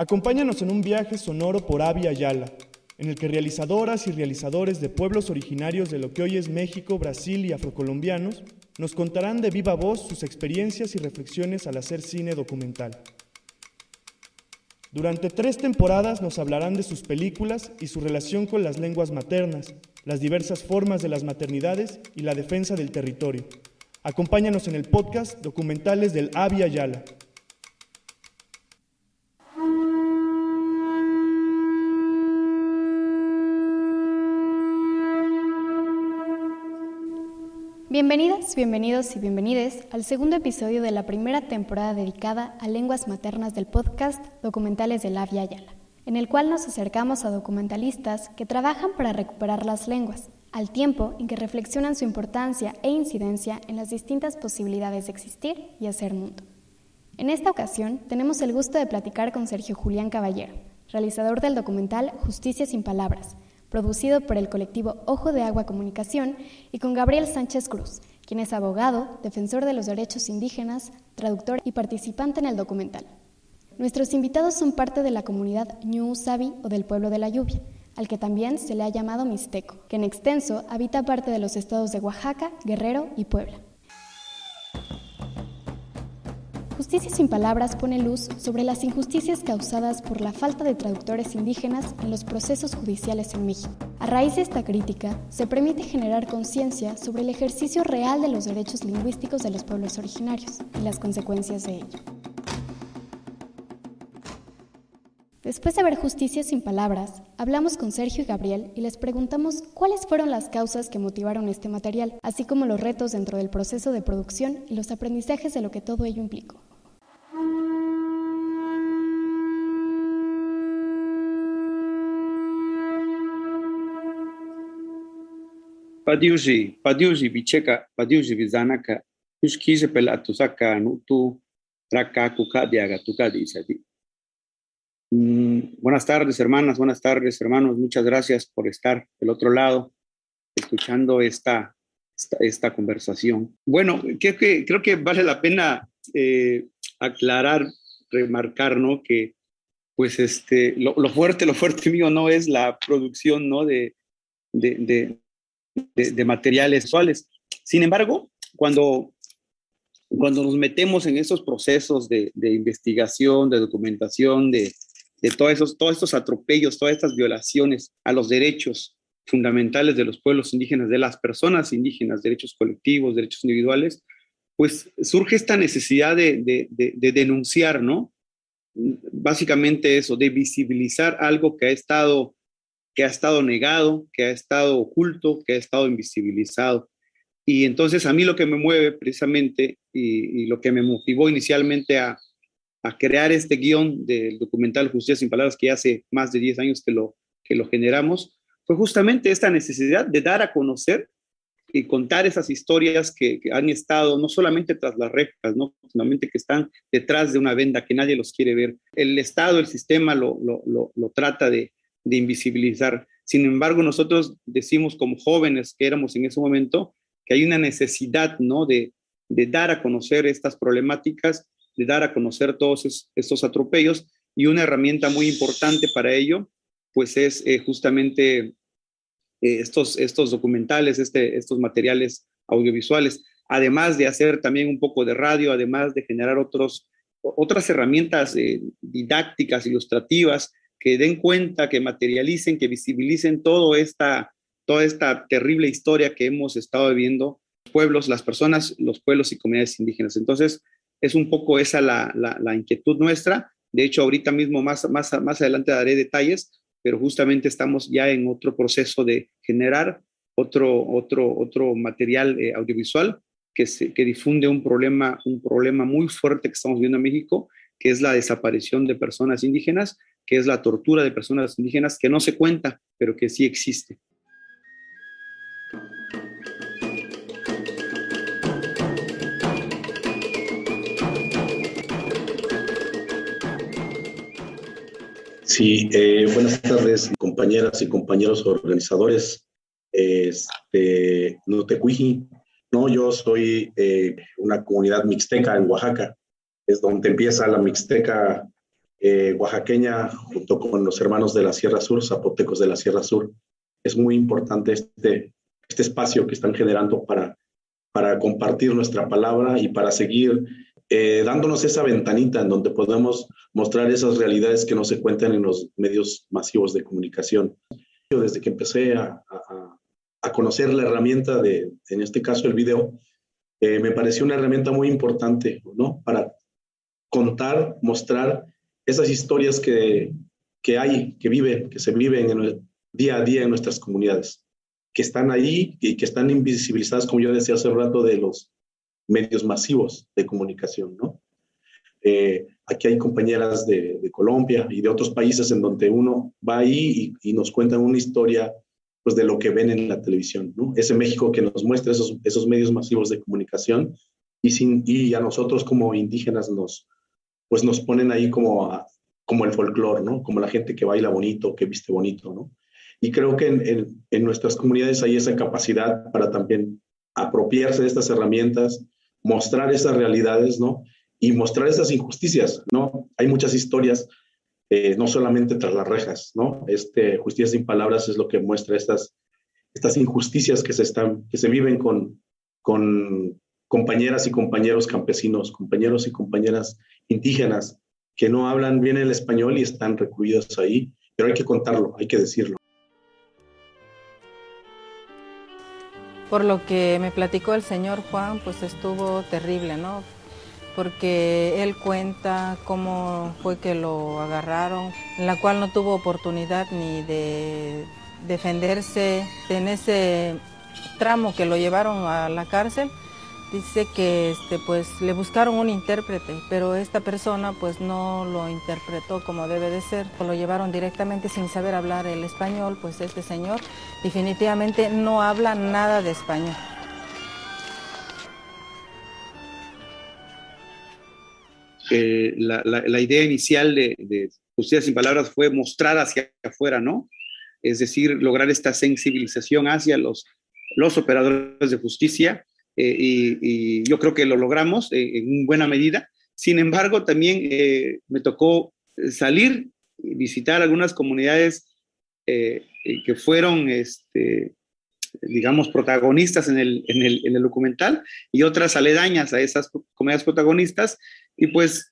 Acompáñanos en un viaje sonoro por Avia Yala, en el que realizadoras y realizadores de pueblos originarios de lo que hoy es México, Brasil y afrocolombianos nos contarán de viva voz sus experiencias y reflexiones al hacer cine documental. Durante tres temporadas nos hablarán de sus películas y su relación con las lenguas maternas, las diversas formas de las maternidades y la defensa del territorio. Acompáñanos en el podcast Documentales del Avia Yala. Bienvenidas, bienvenidos y bienvenides al segundo episodio de la primera temporada dedicada a lenguas maternas del podcast Documentales de la Via Yala, en el cual nos acercamos a documentalistas que trabajan para recuperar las lenguas, al tiempo en que reflexionan su importancia e incidencia en las distintas posibilidades de existir y hacer mundo. En esta ocasión tenemos el gusto de platicar con Sergio Julián Caballero, realizador del documental Justicia sin Palabras, producido por el colectivo Ojo de Agua Comunicación, y con Gabriel Sánchez Cruz, quien es abogado, defensor de los derechos indígenas, traductor y participante en el documental. Nuestros invitados son parte de la comunidad Ñu Sabi o del pueblo de la lluvia, al que también se le ha llamado Mixteco, que en extenso habita parte de los estados de Oaxaca, Guerrero y Puebla. Justicia sin Palabras pone luz sobre las injusticias causadas por la falta de traductores indígenas en los procesos judiciales en México. A raíz de esta crítica, se permite generar conciencia sobre el ejercicio real de los derechos lingüísticos de los pueblos originarios y las consecuencias de ello. Después de ver Justicia sin Palabras, hablamos con Sergio y Gabriel y les preguntamos cuáles fueron las causas que motivaron este material, así como los retos dentro del proceso de producción y los aprendizajes de lo que todo ello implicó. Padiusi, padiusi bicheka, padiusi bizanaka, uskise pelatusaka, nutu, raka, kukadiaga, tukadisati. Mm, buenas tardes, hermanas, buenas tardes, hermanos. Muchas gracias por estar del otro lado, escuchando esta, esta, conversación. Bueno, creo que, vale la pena eh, aclarar, remarcar, ¿no? Que, pues, este, lo, fuerte, lo fuerte mío no es la producción, ¿no? De, de, materiales visuales. Sin embargo, cuando, cuando nos metemos en esos procesos de, investigación, de documentación, de, todos, esos, todos estos atropellos, todas estas violaciones a los derechos fundamentales de los pueblos indígenas, de las personas indígenas, derechos colectivos, derechos individuales, pues surge esta necesidad de, de, denunciar, ¿no? Básicamente eso, de visibilizar algo que ha estado que ha estado negado, que ha estado oculto, que ha estado invisibilizado. Y entonces a mí lo que me mueve precisamente y, lo que me motivó inicialmente a, crear este guion del documental Justicia sin Palabras, que hace más de 10 años que lo, que lo generamos, fue justamente esta necesidad de dar a conocer y contar esas historias que, han estado no solamente tras las rejas, no solamente que están detrás de una venda que nadie los quiere ver. El Estado, el sistema lo, lo trata de, de invisibilizar. Sin embargo, nosotros decimos como jóvenes que éramos en ese momento que hay una necesidad, ¿no? De, de dar a conocer estas problemáticas, de dar a conocer todos estos atropellos y una herramienta muy importante para ello, pues es eh, justamente eh, estos, estos documentales, este, estos materiales audiovisuales, además de hacer también un poco de radio, además de generar otros, otras herramientas eh, didácticas, ilustrativas, que den cuenta, que materialicen, que visibilicen toda esta, toda esta terrible historia que hemos estado viviendo, los pueblos, las personas, los pueblos y comunidades indígenas. Entonces, es un poco esa la, la, inquietud nuestra. De hecho, ahorita mismo, más, más, más adelante daré detalles, pero justamente estamos ya en otro proceso de generar otro, otro, otro material eh, audiovisual que, se, que difunde un problema, un problema muy fuerte que estamos viendo en México, que es la desaparición de personas indígenas que es la tortura de personas indígenas, que no se cuenta, pero que sí existe. Sí, eh, buenas tardes, compañeras y compañeros organizadores. Este, no te no, yo soy eh, una comunidad mixteca en Oaxaca, es donde empieza la mixteca eh, oaxaqueña junto con los hermanos de la Sierra Sur, zapotecos de la Sierra Sur. Es muy importante este, este espacio que están generando para, para compartir nuestra palabra y para seguir eh, dándonos esa ventanita en donde podemos mostrar esas realidades que no se cuentan en los medios masivos de comunicación. Yo desde que empecé a, a, conocer la herramienta de, en este caso el video, eh, me pareció una herramienta muy importante, ¿no? Para contar, mostrar esas historias que, que hay, que viven, que se viven día a día en nuestras comunidades, que están ahí y que están invisibilizadas, como yo decía hace rato, de los medios masivos de comunicación, ¿no? Eh, aquí hay compañeras de, Colombia y de otros países en donde uno va ahí y, nos cuentan una historia pues, de lo que ven en la televisión, ¿no? Ese México que nos muestra esos, esos medios masivos de comunicación y, sin, y a nosotros como indígenas nos, pues nos ponen ahí como, como el folclore, ¿no? Como la gente que baila bonito, que viste bonito, ¿no? Y creo que en, en nuestras comunidades hay esa capacidad para también apropiarse de estas herramientas mostrar esas realidades, ¿no? Y mostrar esas injusticias, ¿no? Hay muchas historias, eh, no solamente tras las rejas, ¿no? Este, Justicia sin palabras es lo que muestra estas, estas injusticias que se, están, que se viven con, con compañeras y compañeros campesinos, compañeros y compañeras indígenas que no hablan bien el español y están recluidos ahí, pero hay que contarlo, hay que decirlo. Por lo que me platicó el señor Juan, pues estuvo terrible, ¿no? Porque él cuenta cómo fue que lo agarraron, en la cual no tuvo oportunidad ni de defenderse en ese tramo que lo llevaron a la cárcel dice que este, pues, le buscaron un intérprete, pero esta persona pues, no lo interpretó como debe de ser. Lo llevaron directamente sin saber hablar el español, pues este señor definitivamente no habla nada de español. Eh, la, idea inicial de, de Justicia sin Palabras fue mostrar hacia afuera, ¿no? Es decir, lograr esta sensibilización hacia los, los operadores de justicia eh, y, yo creo que lo logramos eh, en buena medida. Sin embargo, también eh, me tocó salir y visitar algunas comunidades que fueron, este, digamos, protagonistas en el, en, el, en el, documental y otras aledañas a esas comunidades protagonistas. Y pues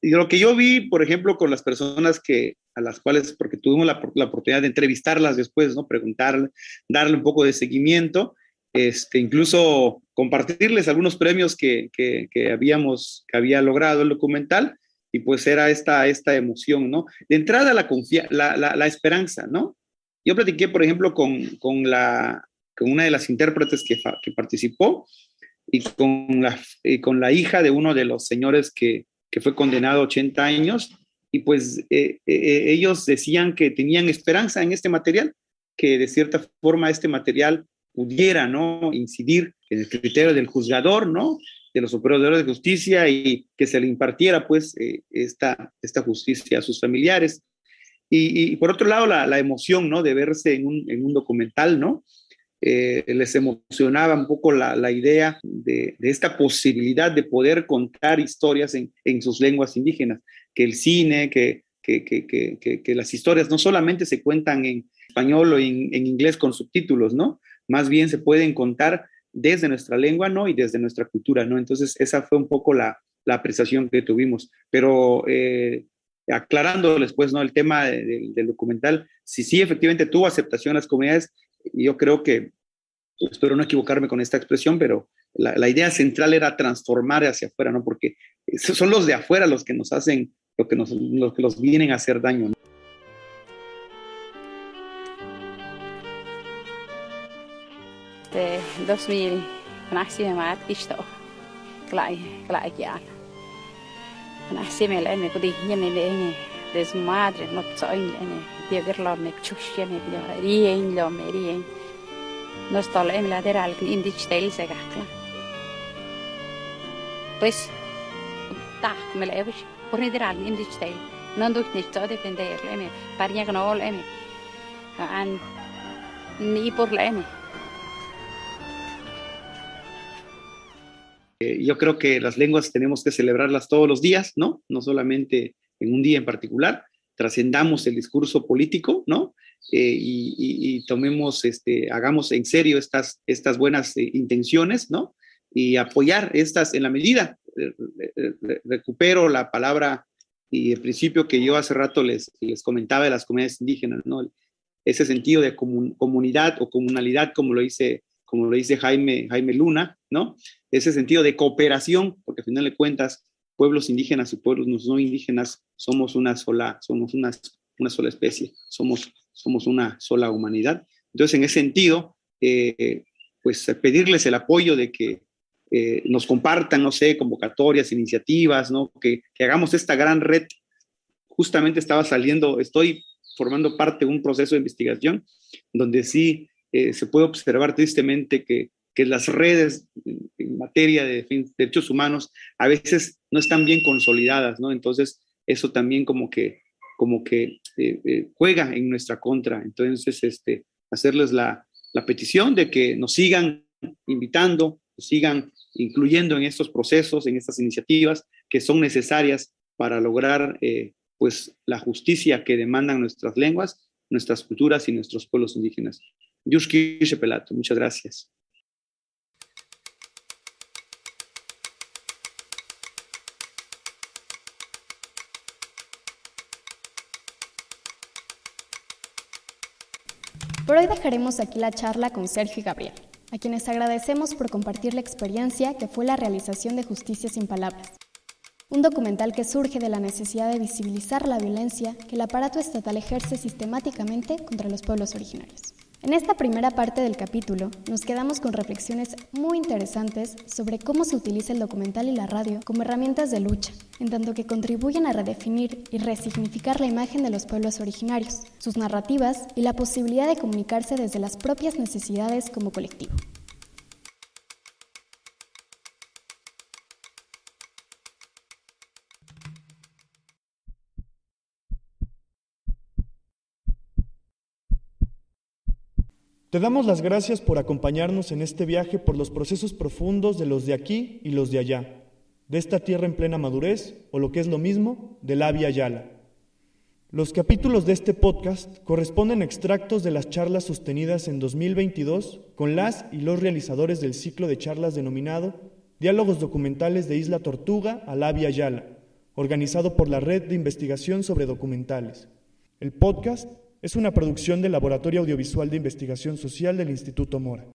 lo que yo vi, por ejemplo, con las personas que, a las cuales, porque tuvimos la, la oportunidad de entrevistarlas después, ¿no? Preguntarle, darle un poco de seguimiento, este, incluso compartirles algunos premios que, que, habíamos, que había logrado el documental, y pues era esta, esta emoción, ¿no? De entrada la, la, la, esperanza, ¿no? Yo platiqué, por ejemplo, con, con, la, con una de las intérpretes que, que participó y con, la, con la hija de uno de los señores que, que fue condenado a 80 años, y pues eh, eh, ellos decían que tenían esperanza en este material, que de cierta forma este material pudiera, ¿no? Incidir en el criterio del juzgador, ¿no? De los operadores de justicia y que se le impartiera, pues, eh, esta, esta justicia a sus familiares. Y, por otro lado, la, emoción, ¿no? De verse en un, en un documental, ¿no? Eh, les emocionaba un poco la, la idea de, de, esta posibilidad de poder contar historias en, en sus lenguas indígenas, que el cine, que, que, que, que, las historias no solamente se cuentan en español o en, en inglés con subtítulos, ¿no? Más bien se pueden contar desde nuestra lengua, ¿no? Y desde nuestra cultura, ¿no? Entonces, esa fue un poco la, apreciación que tuvimos. Pero eh, aclarando después, ¿no? El tema del documental, si sí efectivamente tuvo aceptación en las comunidades, yo creo que, espero no equivocarme con esta expresión, pero la, idea central era transformar hacia afuera, ¿no? Porque son los de afuera los que nos hacen, lo que nos, los que los vienen a hacer daño. este, 2000 ونحسيها ما عاد كيشتاو قلعي قلعي كيان ونحسيها لأني قدي يني لأني دز مادري ما بتصعين لأني دي غير لهم مكتوش يني بيو ريين لهم ريين نص طالعين من الهدير على كنين دي تشتايل ساقع قلع بس تعق ملعبش ورني دير على كنين دي تشتايل نندوك نشتاقدي كن داير لأني بارنيغ نقول لأني عن نيبور لأني Eh, yo creo que las lenguas tenemos que celebrarlas todos los días, ¿no? No solamente en un día en particular, trascendamos el discurso político, ¿no? Eh, y, tomemos, este, hagamos en serio estas, estas buenas eh, intenciones, ¿no? Y apoyar estas en la medida. recupero la palabra y el principio que yo hace rato les, les comentaba de las comunidades indígenas, ¿no? Ese sentido de comunidad o comunalidad, como lo dice, como lo dice Jaime, Jaime Luna, ¿no? Ese sentido de cooperación, porque al final de cuentas, pueblos indígenas y pueblos no indígenas somos una sola, somos una, una sola especie, somos, somos una sola humanidad. Entonces, en ese sentido, eh, pues pedirles el apoyo de que eh, nos compartan, no sé, convocatorias, iniciativas, ¿no? Que, que, hagamos esta gran red. Justamente estaba saliendo, estoy formando parte de un proceso de investigación donde sí eh, se puede observar tristemente que, que las redes en materia de, derechos humanos a veces no están bien consolidadas, ¿no? Entonces, eso también como que, como que eh, juega en nuestra contra. Entonces, este, hacerles la, la petición de que nos sigan invitando, sigan incluyendo en estos procesos, en estas iniciativas que son necesarias para lograr eh, pues la justicia que demandan nuestras lenguas, nuestras culturas y nuestros pueblos indígenas. Yushki Pelato, muchas gracias. Por hoy dejaremos aquí la charla con Sergio y Gabriel a quienes agradecemos por compartir la experiencia que fue la realización de Justicia sin Palabras, un documental que surge de la necesidad de visibilizar la violencia que el aparato estatal ejerce sistemáticamente contra los pueblos originarios. En esta primera parte del capítulo nos quedamos con reflexiones muy interesantes sobre cómo se utiliza el documental y la radio como herramientas de lucha, en tanto que contribuyen a redefinir y resignificar la imagen de los pueblos originarios, sus narrativas y la posibilidad de comunicarse desde las propias necesidades como colectivo. Te damos las gracias por acompañarnos en este viaje por los procesos profundos de los de aquí y los de allá, de esta tierra en plena madurez, o lo que es lo mismo, de la Via Yala. Los capítulos de este podcast corresponden a extractos de las charlas sostenidas en 2022 con las y los realizadores del ciclo de charlas denominado Diálogos Documentales de Isla Tortuga a la Via Yala, organizado por la Red de Investigación sobre Documentales. El podcast es una producción del Laboratorio Audiovisual de Investigación Social del Instituto Mora.